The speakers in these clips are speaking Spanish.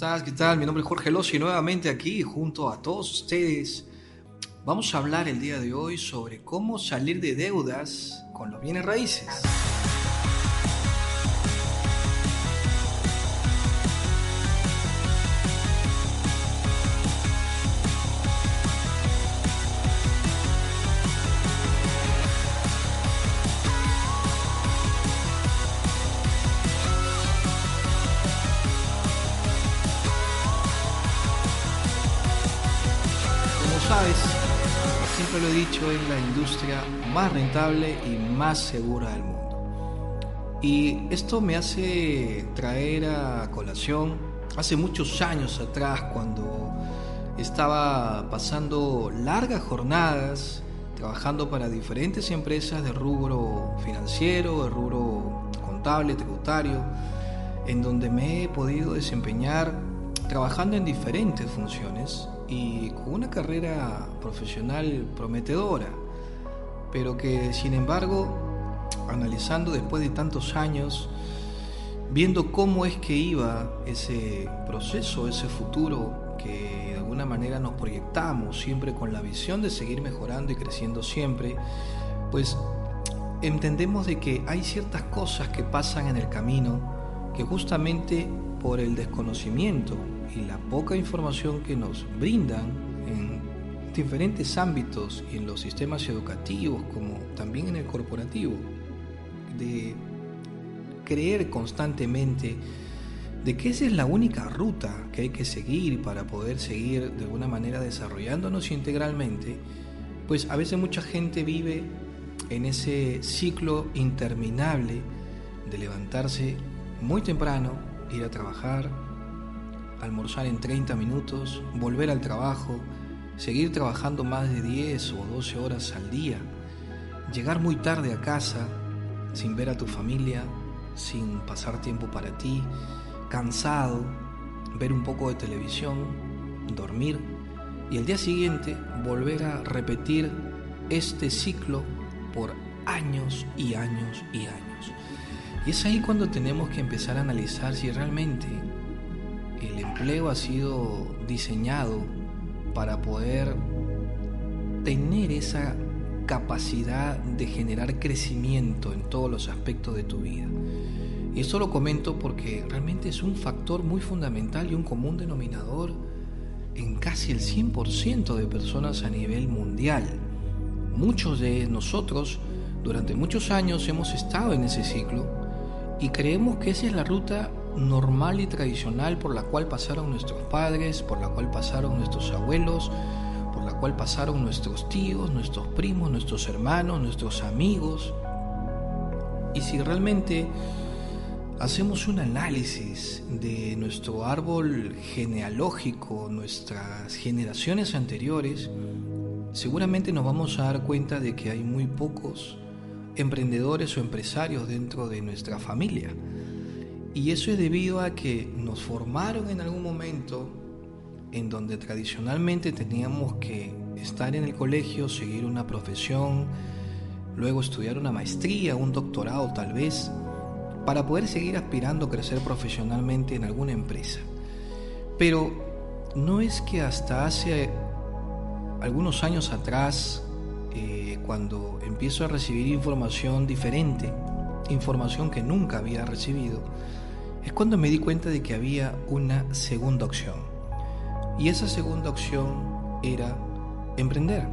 ¿Qué tal? Mi nombre es Jorge Lossi, nuevamente aquí junto a todos ustedes. Vamos a hablar el día de hoy sobre cómo salir de deudas con los bienes raíces. Industria más rentable y más segura del mundo. Y esto me hace traer a colación hace muchos años atrás cuando estaba pasando largas jornadas trabajando para diferentes empresas de rubro financiero, de rubro contable, tributario, en donde me he podido desempeñar trabajando en diferentes funciones y con una carrera profesional prometedora, pero que sin embargo, analizando después de tantos años, viendo cómo es que iba ese proceso, ese futuro que de alguna manera nos proyectamos siempre con la visión de seguir mejorando y creciendo siempre, pues entendemos de que hay ciertas cosas que pasan en el camino que justamente por el desconocimiento y la poca información que nos brindan diferentes ámbitos y en los sistemas educativos como también en el corporativo, de creer constantemente de que esa es la única ruta que hay que seguir para poder seguir de alguna manera desarrollándonos integralmente, pues a veces mucha gente vive en ese ciclo interminable de levantarse muy temprano, ir a trabajar, almorzar en 30 minutos, volver al trabajo, seguir trabajando más de 10 o 12 horas al día, llegar muy tarde a casa sin ver a tu familia, sin pasar tiempo para ti, cansado, ver un poco de televisión, dormir y el día siguiente volver a repetir este ciclo por años y años y años. Y es ahí cuando tenemos que empezar a analizar si realmente el empleo ha sido diseñado para poder tener esa capacidad de generar crecimiento en todos los aspectos de tu vida. Y esto lo comento porque realmente es un factor muy fundamental y un común denominador en casi el 100% de personas a nivel mundial. Muchos de nosotros durante muchos años hemos estado en ese ciclo y creemos que esa es la ruta normal y tradicional por la cual pasaron nuestros padres, por la cual pasaron nuestros abuelos, por la cual pasaron nuestros tíos, nuestros primos, nuestros hermanos, nuestros amigos. Y si realmente hacemos un análisis de nuestro árbol genealógico, nuestras generaciones anteriores, seguramente nos vamos a dar cuenta de que hay muy pocos emprendedores o empresarios dentro de nuestra familia. Y eso es debido a que nos formaron en algún momento en donde tradicionalmente teníamos que estar en el colegio, seguir una profesión, luego estudiar una maestría, un doctorado tal vez, para poder seguir aspirando a crecer profesionalmente en alguna empresa. Pero no es que hasta hace algunos años atrás, eh, cuando empiezo a recibir información diferente, información que nunca había recibido, es cuando me di cuenta de que había una segunda opción. Y esa segunda opción era emprender.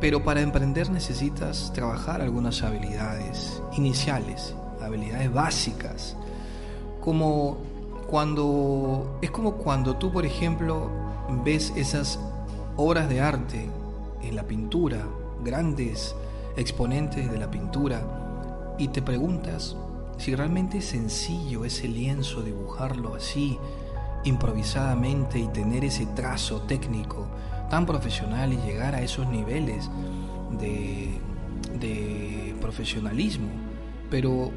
Pero para emprender necesitas trabajar algunas habilidades iniciales, habilidades básicas, como cuando es como cuando tú, por ejemplo, ves esas obras de arte en la pintura, grandes exponentes de la pintura, y te preguntas si realmente es sencillo ese lienzo dibujarlo así, improvisadamente y tener ese trazo técnico tan profesional y llegar a esos niveles de, de profesionalismo. Pero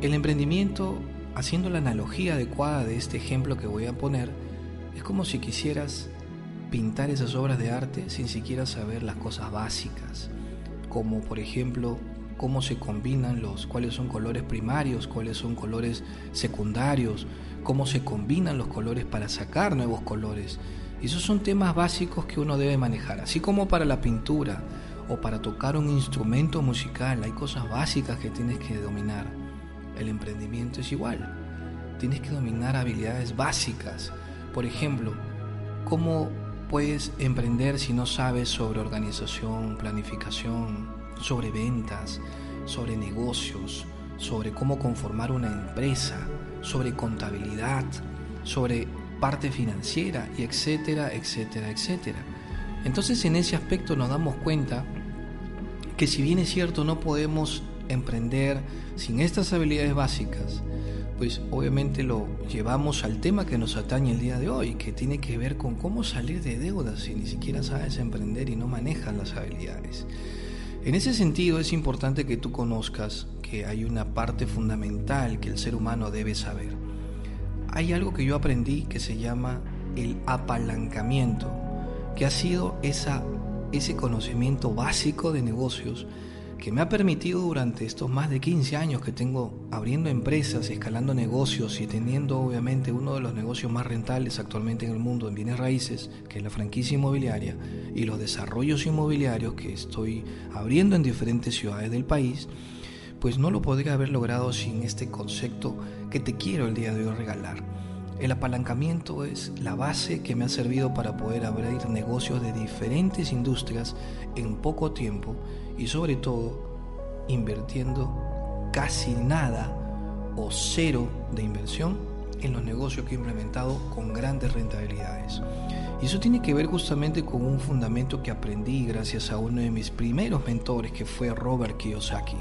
el emprendimiento, haciendo la analogía adecuada de este ejemplo que voy a poner, es como si quisieras pintar esas obras de arte sin siquiera saber las cosas básicas, como por ejemplo cómo se combinan los, cuáles son colores primarios, cuáles son colores secundarios, cómo se combinan los colores para sacar nuevos colores. Esos son temas básicos que uno debe manejar, así como para la pintura o para tocar un instrumento musical, hay cosas básicas que tienes que dominar. El emprendimiento es igual. Tienes que dominar habilidades básicas. Por ejemplo, cómo puedes emprender si no sabes sobre organización, planificación, sobre ventas, sobre negocios, sobre cómo conformar una empresa, sobre contabilidad, sobre parte financiera y etcétera, etcétera, etcétera. Entonces en ese aspecto nos damos cuenta que si bien es cierto no podemos emprender sin estas habilidades básicas, pues obviamente lo llevamos al tema que nos atañe el día de hoy, que tiene que ver con cómo salir de deudas si ni siquiera sabes emprender y no manejas las habilidades. En ese sentido es importante que tú conozcas que hay una parte fundamental que el ser humano debe saber. Hay algo que yo aprendí que se llama el apalancamiento, que ha sido esa, ese conocimiento básico de negocios que me ha permitido durante estos más de 15 años que tengo abriendo empresas, escalando negocios y teniendo obviamente uno de los negocios más rentables actualmente en el mundo en bienes raíces, que es la franquicia inmobiliaria, y los desarrollos inmobiliarios que estoy abriendo en diferentes ciudades del país, pues no lo podría haber logrado sin este concepto que te quiero el día de hoy regalar. El apalancamiento es la base que me ha servido para poder abrir negocios de diferentes industrias en poco tiempo y sobre todo invirtiendo casi nada o cero de inversión en los negocios que he implementado con grandes rentabilidades. Y eso tiene que ver justamente con un fundamento que aprendí gracias a uno de mis primeros mentores que fue Robert Kiyosaki,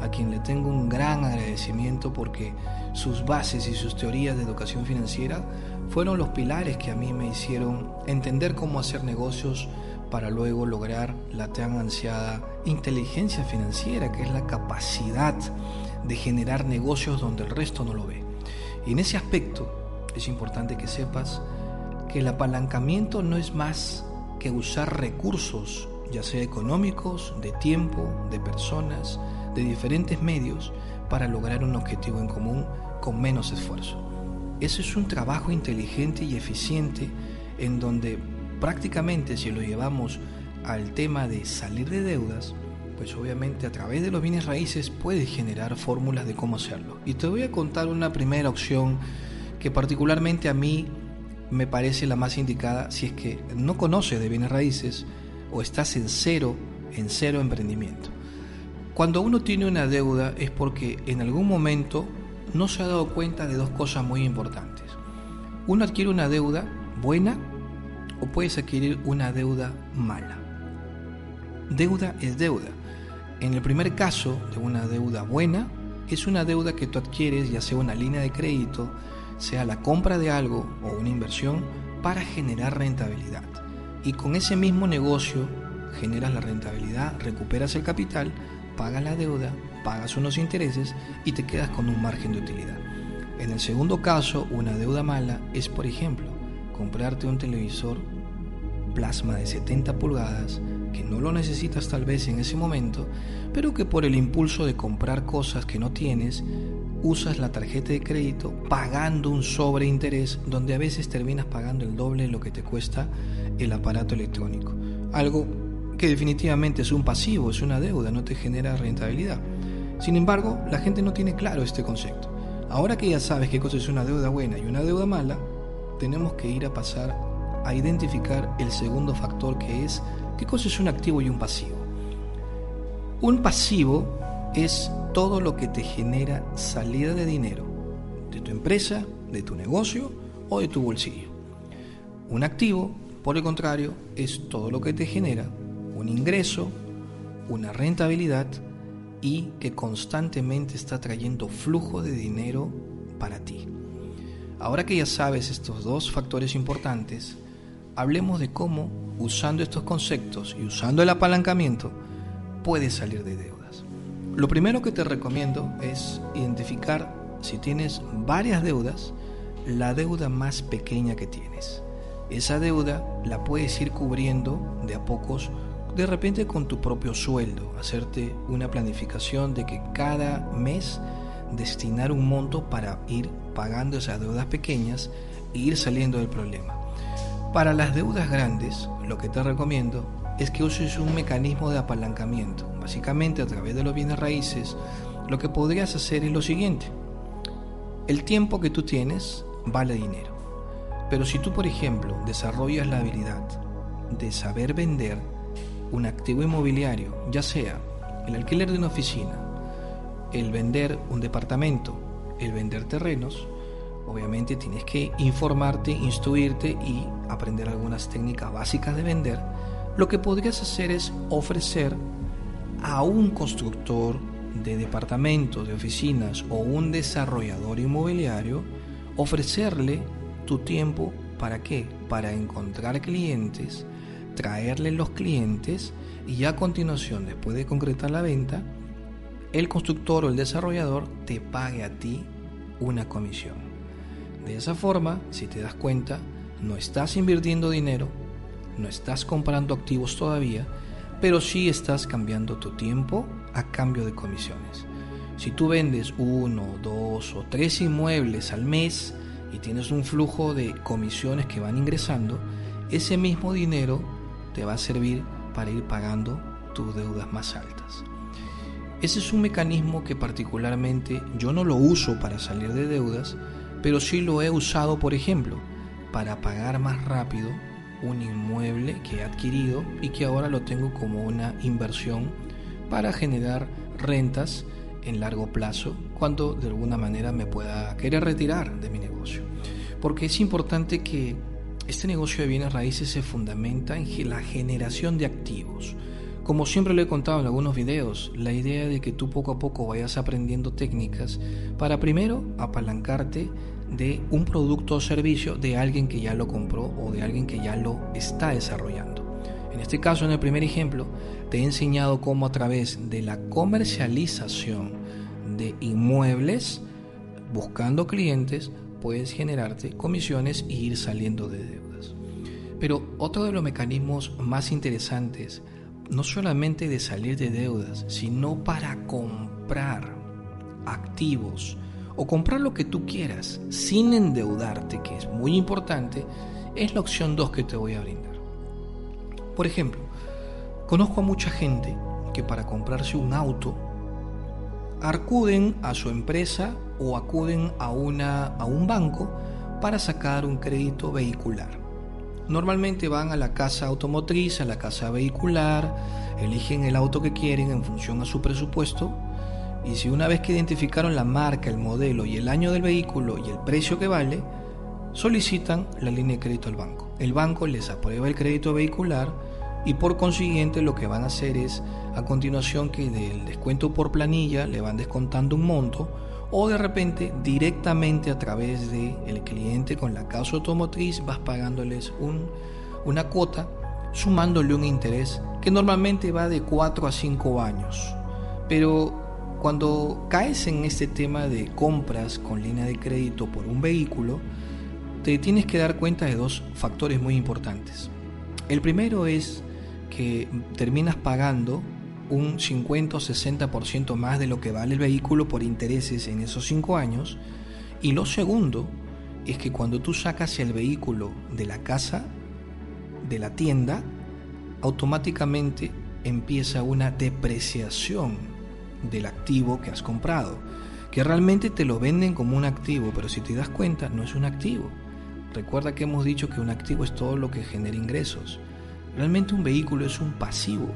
a quien le tengo un gran agradecimiento porque sus bases y sus teorías de educación financiera fueron los pilares que a mí me hicieron entender cómo hacer negocios para luego lograr la tan ansiada inteligencia financiera, que es la capacidad de generar negocios donde el resto no lo ve. Y en ese aspecto es importante que sepas que el apalancamiento no es más que usar recursos, ya sea económicos, de tiempo, de personas, de diferentes medios, para lograr un objetivo en común con menos esfuerzo. Eso es un trabajo inteligente y eficiente en donde prácticamente si lo llevamos al tema de salir de deudas, pues obviamente a través de los bienes raíces puedes generar fórmulas de cómo hacerlo. Y te voy a contar una primera opción que particularmente a mí me parece la más indicada si es que no conoces de bienes raíces o estás en cero, en cero emprendimiento. Cuando uno tiene una deuda es porque en algún momento no se ha dado cuenta de dos cosas muy importantes. Uno adquiere una deuda buena o puedes adquirir una deuda mala. Deuda es deuda. En el primer caso de una deuda buena, es una deuda que tú adquieres, ya sea una línea de crédito, sea la compra de algo o una inversión, para generar rentabilidad. Y con ese mismo negocio generas la rentabilidad, recuperas el capital, pagas la deuda, pagas unos intereses y te quedas con un margen de utilidad. En el segundo caso, una deuda mala es, por ejemplo, comprarte un televisor plasma de 70 pulgadas no lo necesitas tal vez en ese momento, pero que por el impulso de comprar cosas que no tienes, usas la tarjeta de crédito pagando un sobreinterés donde a veces terminas pagando el doble de lo que te cuesta el aparato electrónico. Algo que definitivamente es un pasivo, es una deuda, no te genera rentabilidad. Sin embargo, la gente no tiene claro este concepto. Ahora que ya sabes qué cosa es una deuda buena y una deuda mala, tenemos que ir a pasar a identificar el segundo factor que es qué cosa es un activo y un pasivo. Un pasivo es todo lo que te genera salida de dinero de tu empresa, de tu negocio o de tu bolsillo. Un activo, por el contrario, es todo lo que te genera un ingreso, una rentabilidad y que constantemente está trayendo flujo de dinero para ti. Ahora que ya sabes estos dos factores importantes, hablemos de cómo, usando estos conceptos y usando el apalancamiento, puedes salir de deudas. Lo primero que te recomiendo es identificar si tienes varias deudas, la deuda más pequeña que tienes. Esa deuda la puedes ir cubriendo de a pocos, de repente con tu propio sueldo, hacerte una planificación de que cada mes destinar un monto para ir pagando esas deudas pequeñas e ir saliendo del problema. Para las deudas grandes, lo que te recomiendo es que uses un mecanismo de apalancamiento. Básicamente a través de los bienes raíces, lo que podrías hacer es lo siguiente. El tiempo que tú tienes vale dinero. Pero si tú, por ejemplo, desarrollas la habilidad de saber vender un activo inmobiliario, ya sea el alquiler de una oficina, el vender un departamento, el vender terrenos, obviamente tienes que informarte, instruirte y aprender algunas técnicas básicas de vender. Lo que podrías hacer es ofrecer a un constructor de departamentos, de oficinas o un desarrollador inmobiliario, ofrecerle tu tiempo para qué? Para encontrar clientes, traerle los clientes y a continuación, después de concretar la venta, el constructor o el desarrollador te pague a ti una comisión. De esa forma, si te das cuenta, no estás invirtiendo dinero, no estás comprando activos todavía, pero sí estás cambiando tu tiempo a cambio de comisiones. Si tú vendes uno, dos o tres inmuebles al mes y tienes un flujo de comisiones que van ingresando, ese mismo dinero te va a servir para ir pagando tus deudas más altas. Ese es un mecanismo que particularmente yo no lo uso para salir de deudas, pero sí lo he usado, por ejemplo, para pagar más rápido un inmueble que he adquirido y que ahora lo tengo como una inversión para generar rentas en largo plazo cuando de alguna manera me pueda querer retirar de mi negocio. Porque es importante que este negocio de bienes raíces se fundamenta en la generación de activos. Como siempre lo he contado en algunos videos, la idea de que tú poco a poco vayas aprendiendo técnicas para primero apalancarte de un producto o servicio de alguien que ya lo compró o de alguien que ya lo está desarrollando. En este caso, en el primer ejemplo, te he enseñado cómo a través de la comercialización de inmuebles, buscando clientes, puedes generarte comisiones e ir saliendo de deudas. Pero otro de los mecanismos más interesantes no solamente de salir de deudas, sino para comprar activos o comprar lo que tú quieras sin endeudarte, que es muy importante, es la opción 2 que te voy a brindar. Por ejemplo, conozco a mucha gente que para comprarse un auto acuden a su empresa o acuden a, una, a un banco para sacar un crédito vehicular. Normalmente van a la casa automotriz, a la casa vehicular, eligen el auto que quieren en función a su presupuesto y si una vez que identificaron la marca, el modelo y el año del vehículo y el precio que vale, solicitan la línea de crédito al banco. El banco les aprueba el crédito vehicular y por consiguiente lo que van a hacer es a continuación que del descuento por planilla le van descontando un monto o de repente directamente a través del el cliente con la casa automotriz vas pagándoles un, una cuota sumándole un interés que normalmente va de 4 a 5 años. Pero cuando caes en este tema de compras con línea de crédito por un vehículo, te tienes que dar cuenta de dos factores muy importantes. El primero es que terminas pagando un 50 o 60% más de lo que vale el vehículo por intereses en esos 5 años. Y lo segundo es que cuando tú sacas el vehículo de la casa, de la tienda, automáticamente empieza una depreciación del activo que has comprado, que realmente te lo venden como un activo, pero si te das cuenta no es un activo. Recuerda que hemos dicho que un activo es todo lo que genera ingresos. Realmente un vehículo es un pasivo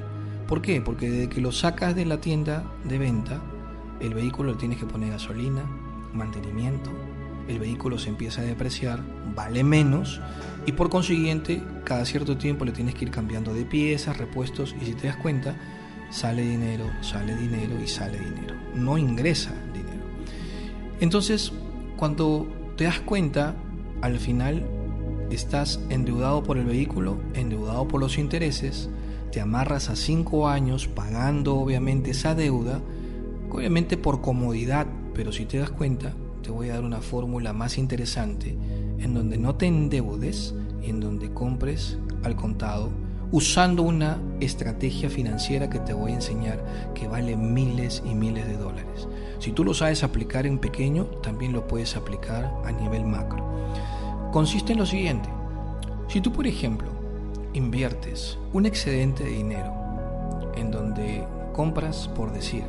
¿Por qué? Porque desde que lo sacas de la tienda de venta, el vehículo le tienes que poner gasolina, mantenimiento, el vehículo se empieza a depreciar, vale menos y por consiguiente cada cierto tiempo le tienes que ir cambiando de piezas, repuestos y si te das cuenta, sale dinero, sale dinero y sale dinero. No ingresa dinero. Entonces, cuando te das cuenta, al final estás endeudado por el vehículo, endeudado por los intereses, te amarras a cinco años pagando obviamente esa deuda, obviamente por comodidad, pero si te das cuenta, te voy a dar una fórmula más interesante en donde no te endeudes y en donde compres al contado usando una estrategia financiera que te voy a enseñar que vale miles y miles de dólares. Si tú lo sabes aplicar en pequeño, también lo puedes aplicar a nivel macro. Consiste en lo siguiente. Si tú, por ejemplo, inviertes un excedente de dinero en donde compras, por decir,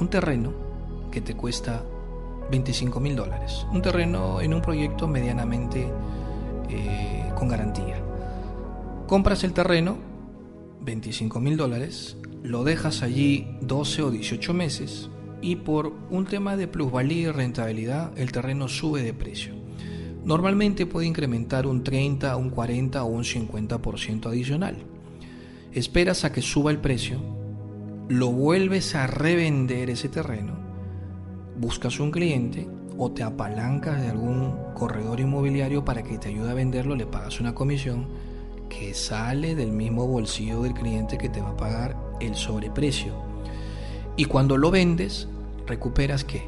un terreno que te cuesta 25 mil dólares, un terreno en un proyecto medianamente eh, con garantía. Compras el terreno, 25 mil dólares, lo dejas allí 12 o 18 meses y por un tema de plusvalía y rentabilidad el terreno sube de precio. Normalmente puede incrementar un 30, un 40 o un 50% adicional. Esperas a que suba el precio, lo vuelves a revender ese terreno, buscas un cliente o te apalancas de algún corredor inmobiliario para que te ayude a venderlo, le pagas una comisión que sale del mismo bolsillo del cliente que te va a pagar el sobreprecio. Y cuando lo vendes, recuperas qué?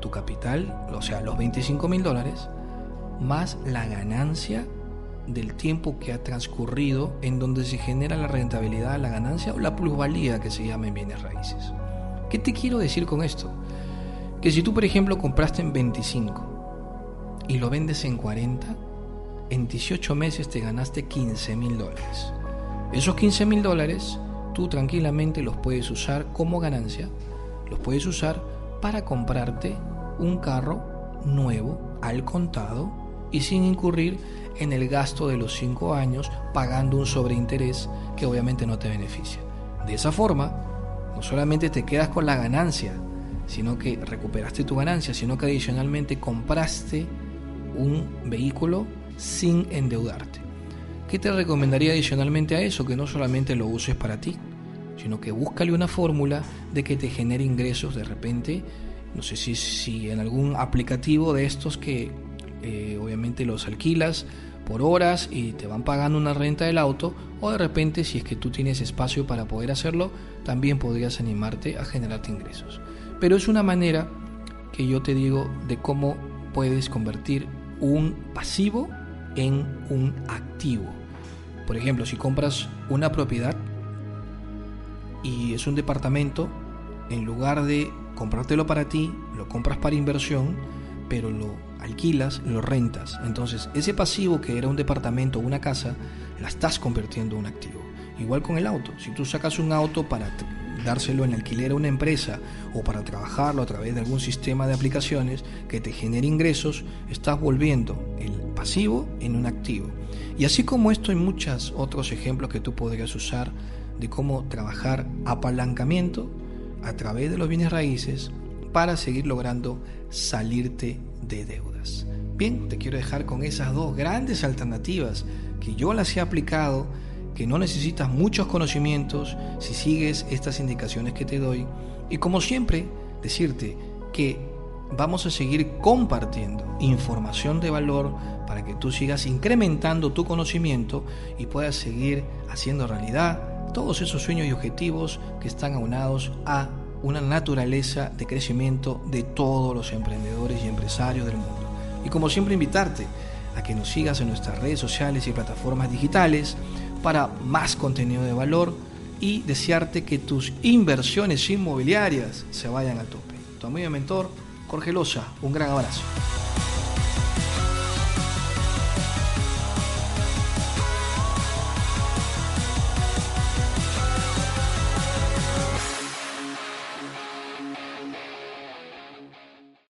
Tu capital, o sea, los 25 mil dólares, más la ganancia del tiempo que ha transcurrido en donde se genera la rentabilidad, la ganancia o la plusvalía que se llama en bienes raíces. ¿Qué te quiero decir con esto? Que si tú, por ejemplo, compraste en 25 y lo vendes en 40, en 18 meses te ganaste 15 mil dólares. Esos 15 mil dólares tú tranquilamente los puedes usar como ganancia, los puedes usar para comprarte un carro nuevo al contado y sin incurrir en el gasto de los 5 años pagando un sobreinterés que obviamente no te beneficia. De esa forma, no solamente te quedas con la ganancia, sino que recuperaste tu ganancia, sino que adicionalmente compraste un vehículo sin endeudarte. ¿Qué te recomendaría adicionalmente a eso? Que no solamente lo uses para ti, sino que búscale una fórmula de que te genere ingresos de repente. No sé si, si en algún aplicativo de estos que eh, obviamente los alquilas por horas y te van pagando una renta del auto, o de repente si es que tú tienes espacio para poder hacerlo, también podrías animarte a generarte ingresos. Pero es una manera que yo te digo de cómo puedes convertir un pasivo en un activo. Por ejemplo, si compras una propiedad y es un departamento, en lugar de comprártelo para ti, lo compras para inversión, pero lo alquilas, lo rentas. Entonces, ese pasivo que era un departamento o una casa, la estás convirtiendo en un activo. Igual con el auto. Si tú sacas un auto para dárselo en alquiler a una empresa o para trabajarlo a través de algún sistema de aplicaciones que te genere ingresos, estás volviendo el pasivo en un activo. Y así como esto hay muchos otros ejemplos que tú podrías usar de cómo trabajar apalancamiento a través de los bienes raíces para seguir logrando salirte de deudas. Bien, te quiero dejar con esas dos grandes alternativas que yo las he aplicado que no necesitas muchos conocimientos si sigues estas indicaciones que te doy. Y como siempre, decirte que vamos a seguir compartiendo información de valor para que tú sigas incrementando tu conocimiento y puedas seguir haciendo realidad todos esos sueños y objetivos que están aunados a una naturaleza de crecimiento de todos los emprendedores y empresarios del mundo. Y como siempre invitarte a que nos sigas en nuestras redes sociales y plataformas digitales, para más contenido de valor y desearte que tus inversiones inmobiliarias se vayan a tope. Tu amigo y mentor, Jorge Loza, un gran abrazo.